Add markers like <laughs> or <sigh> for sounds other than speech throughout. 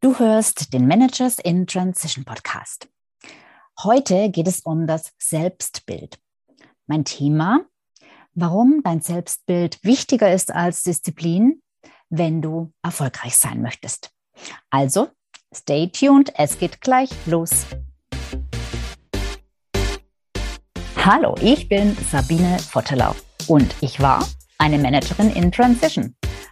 Du hörst den Managers in Transition Podcast. Heute geht es um das Selbstbild. Mein Thema, warum dein Selbstbild wichtiger ist als Disziplin, wenn du erfolgreich sein möchtest. Also, stay tuned, es geht gleich los. Hallo, ich bin Sabine Vottelau und ich war eine Managerin in Transition.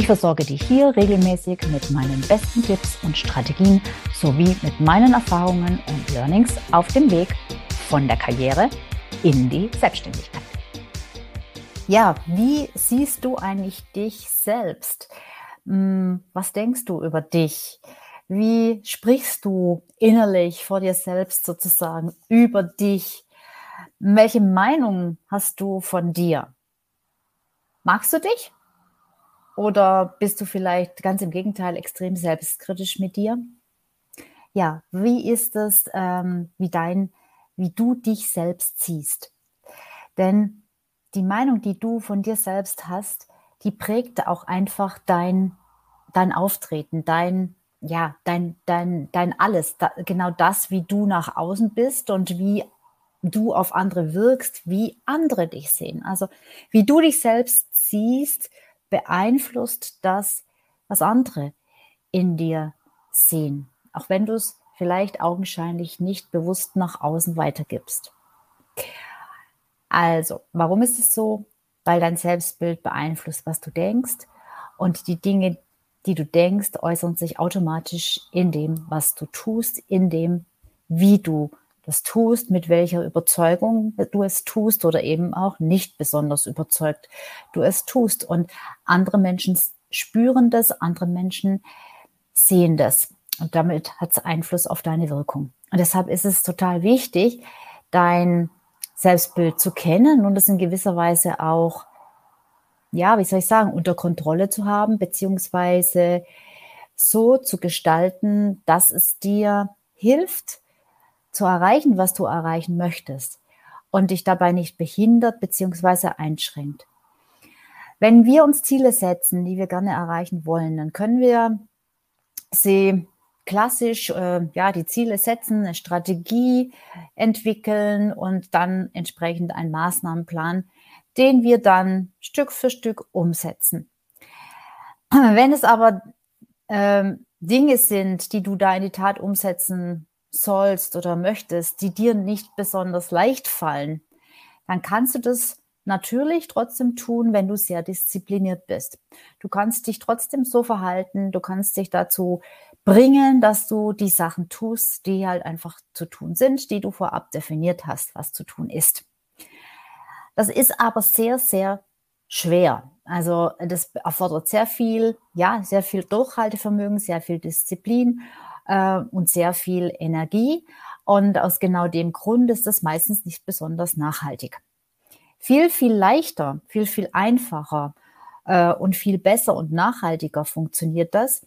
Ich versorge dich hier regelmäßig mit meinen besten Tipps und Strategien sowie mit meinen Erfahrungen und Learnings auf dem Weg von der Karriere in die Selbstständigkeit. Ja, wie siehst du eigentlich dich selbst? Hm, was denkst du über dich? Wie sprichst du innerlich vor dir selbst sozusagen über dich? Welche Meinung hast du von dir? Magst du dich? Oder bist du vielleicht ganz im Gegenteil extrem selbstkritisch mit dir? Ja, wie ist es, ähm, wie dein, wie du dich selbst siehst? Denn die Meinung, die du von dir selbst hast, die prägt auch einfach dein, dein Auftreten, dein, ja, dein, dein, dein alles, da, genau das, wie du nach außen bist und wie du auf andere wirkst, wie andere dich sehen. Also wie du dich selbst siehst, beeinflusst das, was andere in dir sehen, auch wenn du es vielleicht augenscheinlich nicht bewusst nach außen weitergibst. Also, warum ist es so? Weil dein Selbstbild beeinflusst, was du denkst und die Dinge, die du denkst, äußern sich automatisch in dem, was du tust, in dem, wie du das tust, mit welcher Überzeugung du es tust oder eben auch nicht besonders überzeugt du es tust. Und andere Menschen spüren das, andere Menschen sehen das. Und damit hat es Einfluss auf deine Wirkung. Und deshalb ist es total wichtig, dein Selbstbild zu kennen und es in gewisser Weise auch, ja, wie soll ich sagen, unter Kontrolle zu haben, beziehungsweise so zu gestalten, dass es dir hilft, zu erreichen, was du erreichen möchtest und dich dabei nicht behindert bzw. einschränkt. Wenn wir uns Ziele setzen, die wir gerne erreichen wollen, dann können wir sie klassisch äh, ja die Ziele setzen, eine Strategie entwickeln und dann entsprechend einen Maßnahmenplan, den wir dann Stück für Stück umsetzen. Wenn es aber äh, Dinge sind, die du da in die Tat umsetzen sollst oder möchtest, die dir nicht besonders leicht fallen, dann kannst du das natürlich trotzdem tun, wenn du sehr diszipliniert bist. Du kannst dich trotzdem so verhalten, du kannst dich dazu bringen, dass du die Sachen tust, die halt einfach zu tun sind, die du vorab definiert hast, was zu tun ist. Das ist aber sehr, sehr schwer. Also das erfordert sehr viel, ja, sehr viel Durchhaltevermögen, sehr viel Disziplin äh, und sehr viel Energie. Und aus genau dem Grund ist das meistens nicht besonders nachhaltig. Viel, viel leichter, viel, viel einfacher äh, und viel besser und nachhaltiger funktioniert das,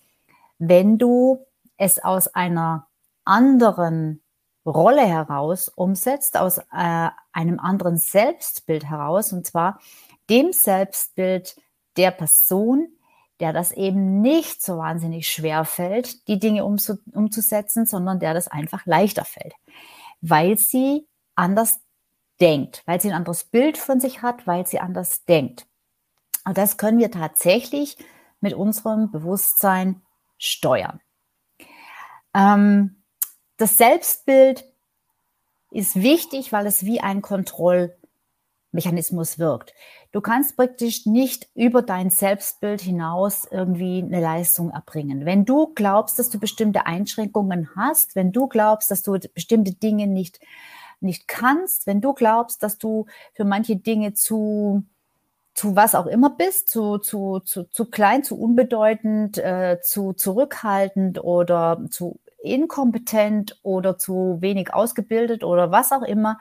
wenn du es aus einer anderen Rolle heraus umsetzt, aus äh, einem anderen Selbstbild heraus, und zwar dem Selbstbild der Person, der das eben nicht so wahnsinnig schwer fällt, die Dinge umzusetzen, sondern der das einfach leichter fällt, weil sie anders denkt, weil sie ein anderes Bild von sich hat, weil sie anders denkt. Und das können wir tatsächlich mit unserem Bewusstsein steuern. Ähm, das Selbstbild ist wichtig, weil es wie ein Kontrollmechanismus wirkt. Du kannst praktisch nicht über dein Selbstbild hinaus irgendwie eine Leistung erbringen. Wenn du glaubst, dass du bestimmte Einschränkungen hast, wenn du glaubst, dass du bestimmte Dinge nicht, nicht kannst, wenn du glaubst, dass du für manche Dinge zu, zu was auch immer bist, zu, zu, zu, zu klein, zu unbedeutend, äh, zu zurückhaltend oder zu inkompetent oder zu wenig ausgebildet oder was auch immer,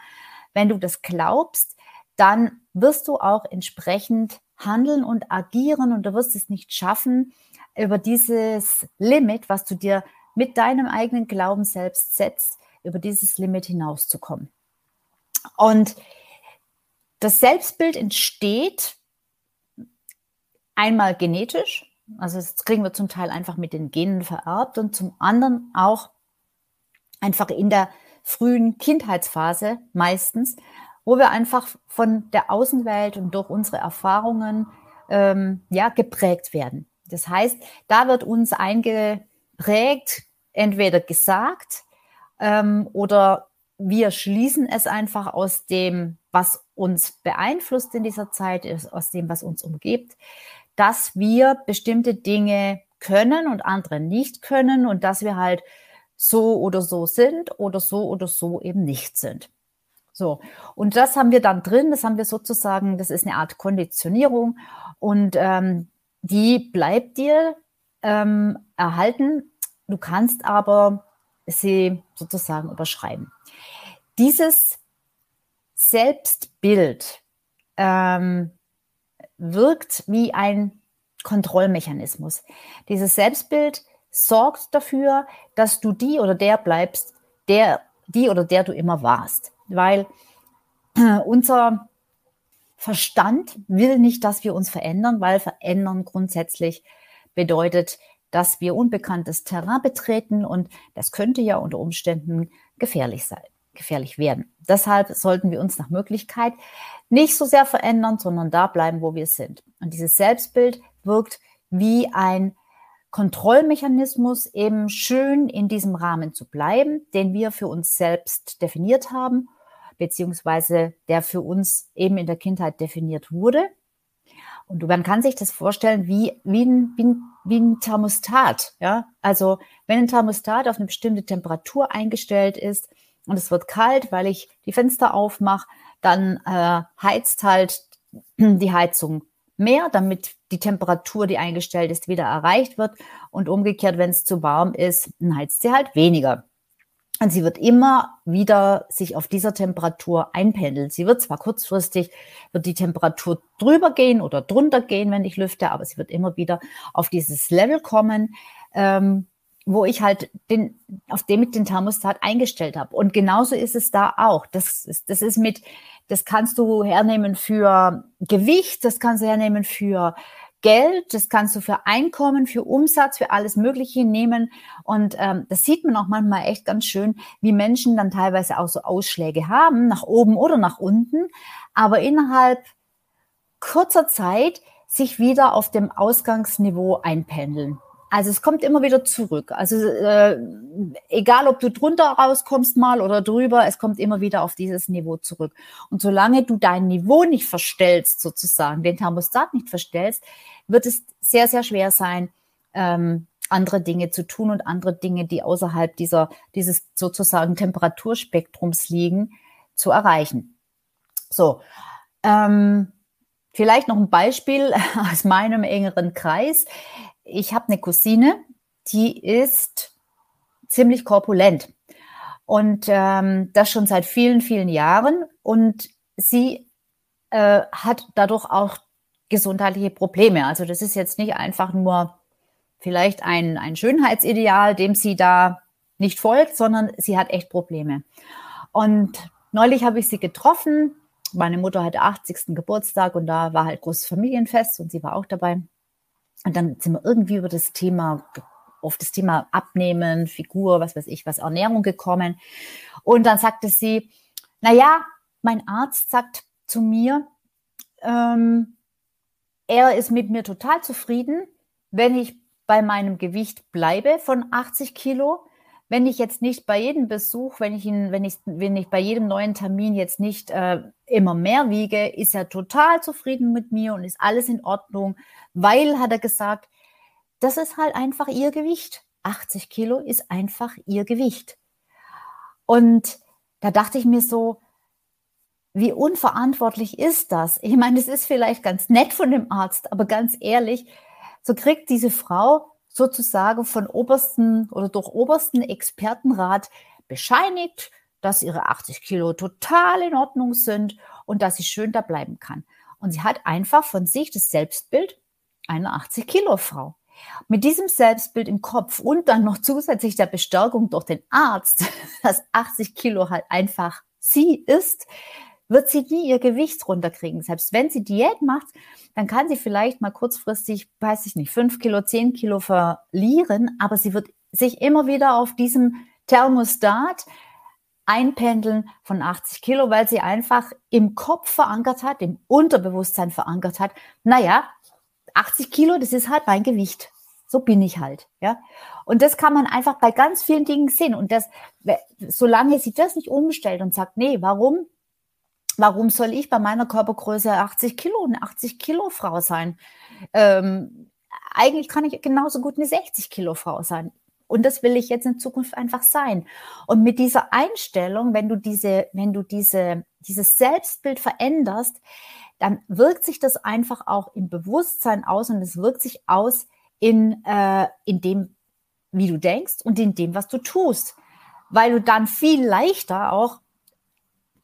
wenn du das glaubst, dann wirst du auch entsprechend handeln und agieren und du wirst es nicht schaffen, über dieses Limit, was du dir mit deinem eigenen Glauben selbst setzt, über dieses Limit hinauszukommen. Und das Selbstbild entsteht einmal genetisch, also das kriegen wir zum Teil einfach mit den Genen vererbt und zum anderen auch einfach in der frühen Kindheitsphase meistens, wo wir einfach von der Außenwelt und durch unsere Erfahrungen ähm, ja geprägt werden. Das heißt, da wird uns eingeprägt, entweder gesagt ähm, oder wir schließen es einfach aus dem, was uns beeinflusst in dieser Zeit, aus dem, was uns umgibt, dass wir bestimmte Dinge können und andere nicht können und dass wir halt so oder so sind oder so oder so eben nicht sind. So, und das haben wir dann drin, das haben wir sozusagen, das ist eine Art Konditionierung und ähm, die bleibt dir ähm, erhalten. Du kannst aber sie sozusagen überschreiben. Dieses Selbstbild ähm, wirkt wie ein Kontrollmechanismus. Dieses Selbstbild sorgt dafür, dass du die oder der bleibst, der, die oder der du immer warst. Weil äh, unser Verstand will nicht, dass wir uns verändern, weil verändern grundsätzlich bedeutet, dass wir unbekanntes Terrain betreten und das könnte ja unter Umständen gefährlich sein, gefährlich werden. Deshalb sollten wir uns nach Möglichkeit nicht so sehr verändern, sondern da bleiben, wo wir sind. Und dieses Selbstbild wirkt wie ein Kontrollmechanismus, eben schön in diesem Rahmen zu bleiben, den wir für uns selbst definiert haben beziehungsweise der für uns eben in der Kindheit definiert wurde. Und man kann sich das vorstellen wie, wie, ein, wie, ein, wie ein Thermostat. Ja? Also wenn ein Thermostat auf eine bestimmte Temperatur eingestellt ist und es wird kalt, weil ich die Fenster aufmache, dann äh, heizt halt die Heizung mehr, damit die Temperatur, die eingestellt ist, wieder erreicht wird. Und umgekehrt, wenn es zu warm ist, dann heizt sie halt weniger. Und sie wird immer wieder sich auf dieser Temperatur einpendeln. Sie wird zwar kurzfristig, wird die Temperatur drüber gehen oder drunter gehen, wenn ich lüfte, aber sie wird immer wieder auf dieses Level kommen, ähm, wo ich halt den, auf dem ich den Thermostat eingestellt habe. Und genauso ist es da auch. Das ist, das ist mit, das kannst du hernehmen für Gewicht, das kannst du hernehmen für Geld, das kannst du für Einkommen, für Umsatz, für alles Mögliche nehmen. Und ähm, das sieht man auch manchmal echt ganz schön, wie Menschen dann teilweise auch so Ausschläge haben, nach oben oder nach unten, aber innerhalb kurzer Zeit sich wieder auf dem Ausgangsniveau einpendeln. Also es kommt immer wieder zurück. Also äh, egal, ob du drunter rauskommst mal oder drüber, es kommt immer wieder auf dieses Niveau zurück. Und solange du dein Niveau nicht verstellst, sozusagen, den Thermostat nicht verstellst, wird es sehr, sehr schwer sein, ähm, andere Dinge zu tun und andere Dinge, die außerhalb dieser, dieses sozusagen Temperaturspektrums liegen, zu erreichen. So, ähm, vielleicht noch ein Beispiel <laughs> aus meinem engeren Kreis ich habe eine Cousine, die ist ziemlich korpulent und ähm, das schon seit vielen, vielen Jahren und sie äh, hat dadurch auch gesundheitliche Probleme. Also das ist jetzt nicht einfach nur vielleicht ein, ein Schönheitsideal, dem sie da nicht folgt, sondern sie hat echt Probleme. Und neulich habe ich sie getroffen. Meine Mutter hatte 80. Geburtstag und da war halt großes Familienfest und sie war auch dabei. Und dann sind wir irgendwie über das Thema, auf das Thema Abnehmen, Figur, was weiß ich, was Ernährung gekommen. Und dann sagte sie, na ja, mein Arzt sagt zu mir, ähm, er ist mit mir total zufrieden, wenn ich bei meinem Gewicht bleibe von 80 Kilo wenn ich jetzt nicht bei jedem Besuch, wenn ich ihn, wenn ich, wenn ich bei jedem neuen Termin jetzt nicht äh, immer mehr wiege, ist er total zufrieden mit mir und ist alles in Ordnung, weil, hat er gesagt, das ist halt einfach ihr Gewicht. 80 Kilo ist einfach ihr Gewicht. Und da dachte ich mir so, wie unverantwortlich ist das? Ich meine, es ist vielleicht ganz nett von dem Arzt, aber ganz ehrlich, so kriegt diese Frau sozusagen von obersten oder durch obersten Expertenrat bescheinigt, dass ihre 80 Kilo total in Ordnung sind und dass sie schön da bleiben kann. Und sie hat einfach von sich das Selbstbild einer 80 Kilo Frau. Mit diesem Selbstbild im Kopf und dann noch zusätzlich der Bestärkung durch den Arzt, <laughs> dass 80 Kilo halt einfach sie ist, wird sie nie ihr Gewicht runterkriegen. Selbst wenn sie Diät macht, dann kann sie vielleicht mal kurzfristig, weiß ich nicht, fünf Kilo, zehn Kilo verlieren, aber sie wird sich immer wieder auf diesem Thermostat einpendeln von 80 Kilo, weil sie einfach im Kopf verankert hat, im Unterbewusstsein verankert hat. Naja, 80 Kilo, das ist halt mein Gewicht. So bin ich halt, ja. Und das kann man einfach bei ganz vielen Dingen sehen. Und das, solange sie das nicht umstellt und sagt, nee, warum Warum soll ich bei meiner Körpergröße 80 Kilo eine 80 Kilo Frau sein? Ähm, eigentlich kann ich genauso gut eine 60 Kilo Frau sein. Und das will ich jetzt in Zukunft einfach sein. Und mit dieser Einstellung, wenn du diese, wenn du diese, dieses Selbstbild veränderst, dann wirkt sich das einfach auch im Bewusstsein aus und es wirkt sich aus in, äh, in dem, wie du denkst und in dem, was du tust. Weil du dann viel leichter auch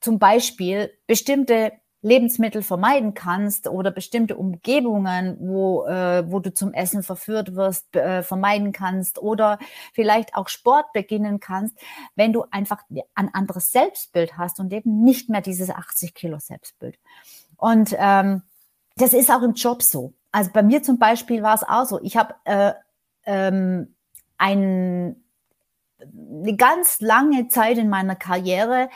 zum Beispiel bestimmte Lebensmittel vermeiden kannst oder bestimmte Umgebungen, wo, äh, wo du zum Essen verführt wirst, äh, vermeiden kannst oder vielleicht auch Sport beginnen kannst, wenn du einfach ein anderes Selbstbild hast und eben nicht mehr dieses 80 Kilo Selbstbild. Und ähm, das ist auch im Job so. Also bei mir zum Beispiel war es auch so. Ich habe äh, ähm, ein, eine ganz lange Zeit in meiner Karriere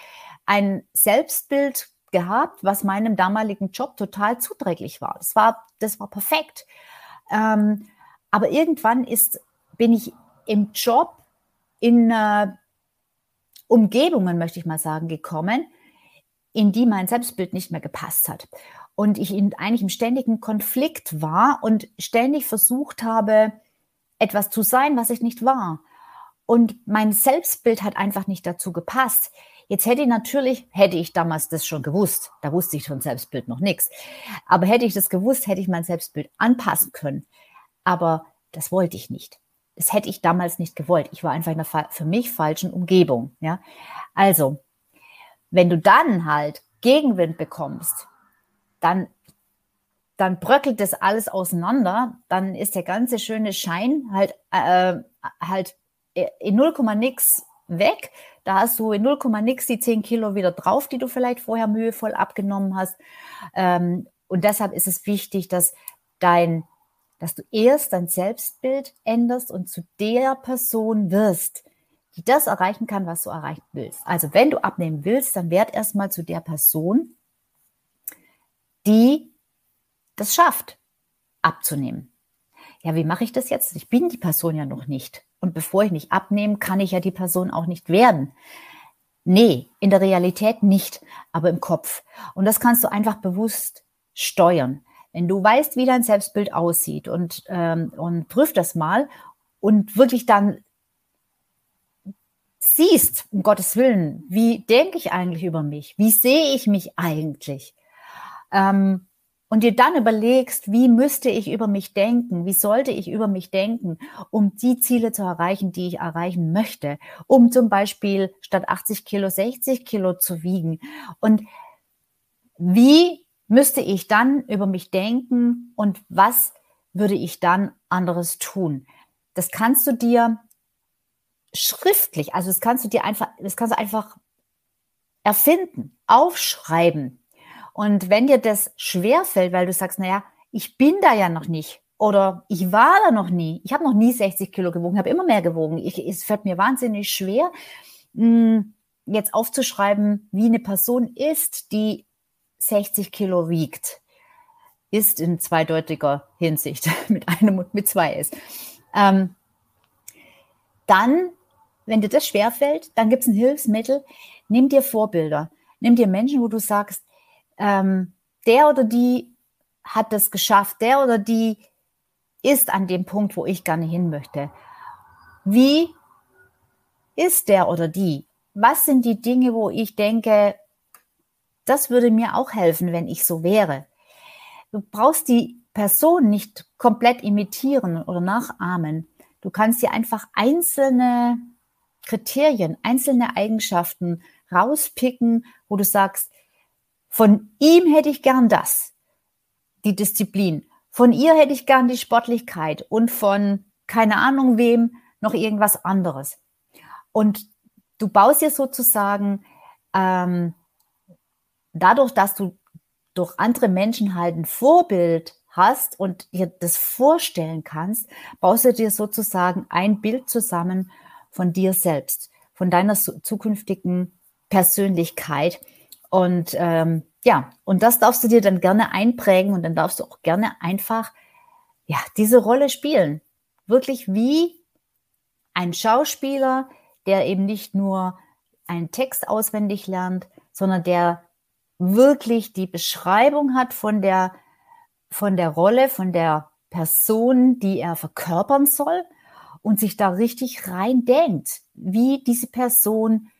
ein Selbstbild gehabt, was meinem damaligen Job total zuträglich war. Das war, das war perfekt. Ähm, aber irgendwann ist, bin ich im Job in äh, Umgebungen, möchte ich mal sagen, gekommen, in die mein Selbstbild nicht mehr gepasst hat. Und ich in, eigentlich im ständigen Konflikt war und ständig versucht habe, etwas zu sein, was ich nicht war. Und mein Selbstbild hat einfach nicht dazu gepasst. Jetzt hätte ich natürlich, hätte ich damals das schon gewusst, da wusste ich von Selbstbild noch nichts, aber hätte ich das gewusst, hätte ich mein Selbstbild anpassen können. Aber das wollte ich nicht. Das hätte ich damals nicht gewollt. Ich war einfach in einer für mich falschen Umgebung. Ja? Also, wenn du dann halt Gegenwind bekommst, dann, dann bröckelt das alles auseinander, dann ist der ganze schöne Schein halt, äh, halt in 0, nix weg. Da hast du in 0, nix die 10 Kilo wieder drauf, die du vielleicht vorher mühevoll abgenommen hast. Ähm, und deshalb ist es wichtig, dass dein, dass du erst dein Selbstbild änderst und zu der Person wirst, die das erreichen kann, was du erreichen willst. Also wenn du abnehmen willst, dann werd erstmal zu der Person, die das schafft, abzunehmen. Ja, wie mache ich das jetzt? Ich bin die Person ja noch nicht. Und bevor ich nicht abnehme, kann ich ja die Person auch nicht werden. Nee, in der Realität nicht, aber im Kopf. Und das kannst du einfach bewusst steuern. Wenn du weißt, wie dein Selbstbild aussieht und, ähm, und prüf das mal und wirklich dann siehst, um Gottes Willen, wie denke ich eigentlich über mich? Wie sehe ich mich eigentlich? Ähm, und dir dann überlegst, wie müsste ich über mich denken, wie sollte ich über mich denken, um die Ziele zu erreichen, die ich erreichen möchte, um zum Beispiel statt 80 Kilo 60 Kilo zu wiegen. Und wie müsste ich dann über mich denken und was würde ich dann anderes tun? Das kannst du dir schriftlich, also das kannst du dir einfach, das kannst du einfach erfinden, aufschreiben, und wenn dir das schwerfällt, weil du sagst, naja, ich bin da ja noch nicht oder ich war da noch nie, ich habe noch nie 60 Kilo gewogen, habe immer mehr gewogen. Ich, es fällt mir wahnsinnig schwer, hm, jetzt aufzuschreiben, wie eine Person ist, die 60 Kilo wiegt. Ist in zweideutiger Hinsicht, <laughs> mit einem und mit zwei ist. Ähm, dann, wenn dir das schwerfällt, dann gibt es ein Hilfsmittel. Nimm dir Vorbilder. Nimm dir Menschen, wo du sagst, ähm, der oder die hat es geschafft, der oder die ist an dem Punkt, wo ich gerne hin möchte. Wie ist der oder die? Was sind die Dinge, wo ich denke, das würde mir auch helfen, wenn ich so wäre? Du brauchst die Person nicht komplett imitieren oder nachahmen, Du kannst dir einfach einzelne Kriterien, einzelne Eigenschaften rauspicken, wo du sagst, von ihm hätte ich gern das, die Disziplin. Von ihr hätte ich gern die Sportlichkeit und von keine Ahnung wem noch irgendwas anderes. Und du baust dir sozusagen ähm, dadurch, dass du durch andere Menschen halt ein Vorbild hast und dir das vorstellen kannst, baust du dir sozusagen ein Bild zusammen von dir selbst, von deiner zukünftigen Persönlichkeit. Und ähm, ja, und das darfst du dir dann gerne einprägen und dann darfst du auch gerne einfach ja diese Rolle spielen. Wirklich wie ein Schauspieler, der eben nicht nur einen Text auswendig lernt, sondern der wirklich die Beschreibung hat von der, von der Rolle, von der Person, die er verkörpern soll und sich da richtig rein denkt, wie diese Person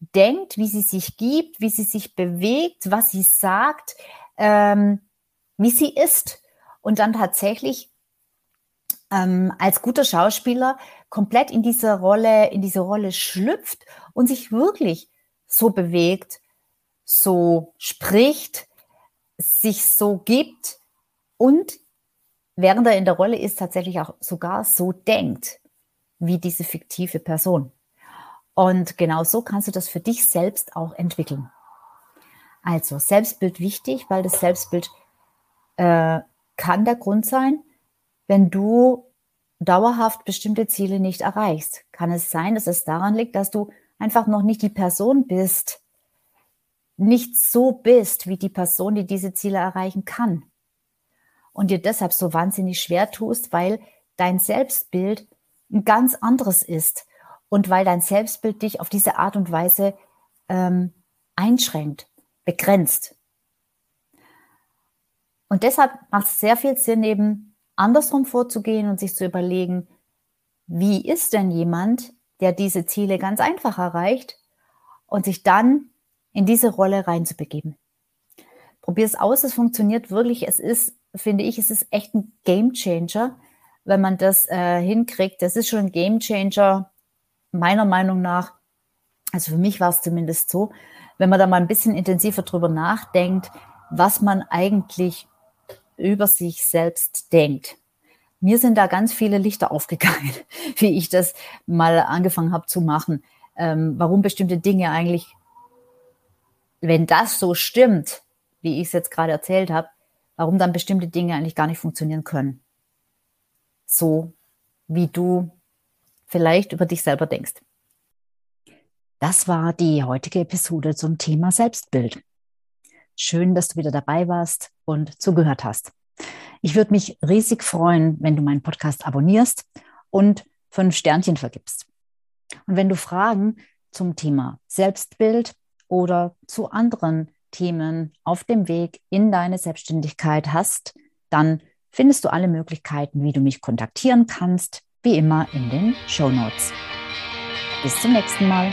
denkt, wie sie sich gibt, wie sie sich bewegt, was sie sagt, ähm, wie sie ist und dann tatsächlich ähm, als guter Schauspieler komplett in diese Rolle, in diese Rolle schlüpft und sich wirklich so bewegt, so spricht, sich so gibt und während er in der Rolle ist, tatsächlich auch sogar so denkt wie diese fiktive Person. Und genau so kannst du das für dich selbst auch entwickeln. Also Selbstbild wichtig, weil das Selbstbild äh, kann der Grund sein, wenn du dauerhaft bestimmte Ziele nicht erreichst. Kann es sein, dass es daran liegt, dass du einfach noch nicht die Person bist, nicht so bist wie die Person, die diese Ziele erreichen kann. Und dir deshalb so wahnsinnig schwer tust, weil dein Selbstbild ein ganz anderes ist und weil dein Selbstbild dich auf diese Art und Weise ähm, einschränkt, begrenzt. Und deshalb macht es sehr viel Sinn, eben andersrum vorzugehen und sich zu überlegen, wie ist denn jemand, der diese Ziele ganz einfach erreicht und sich dann in diese Rolle reinzubegeben. Probier es aus, es funktioniert wirklich. Es ist, finde ich, es ist echt ein Game Changer, wenn man das äh, hinkriegt. Das ist schon ein Game Changer, meiner Meinung nach. Also für mich war es zumindest so, wenn man da mal ein bisschen intensiver drüber nachdenkt, was man eigentlich über sich selbst denkt. Mir sind da ganz viele Lichter aufgegangen, <laughs> wie ich das mal angefangen habe zu machen, ähm, warum bestimmte Dinge eigentlich wenn das so stimmt, wie ich es jetzt gerade erzählt habe, warum dann bestimmte Dinge eigentlich gar nicht funktionieren können. So wie du vielleicht über dich selber denkst. Das war die heutige Episode zum Thema Selbstbild. Schön, dass du wieder dabei warst und zugehört hast. Ich würde mich riesig freuen, wenn du meinen Podcast abonnierst und fünf Sternchen vergibst. Und wenn du Fragen zum Thema Selbstbild, oder zu anderen Themen auf dem Weg in deine Selbstständigkeit hast, dann findest du alle Möglichkeiten, wie du mich kontaktieren kannst, wie immer in den Show Notes. Bis zum nächsten Mal.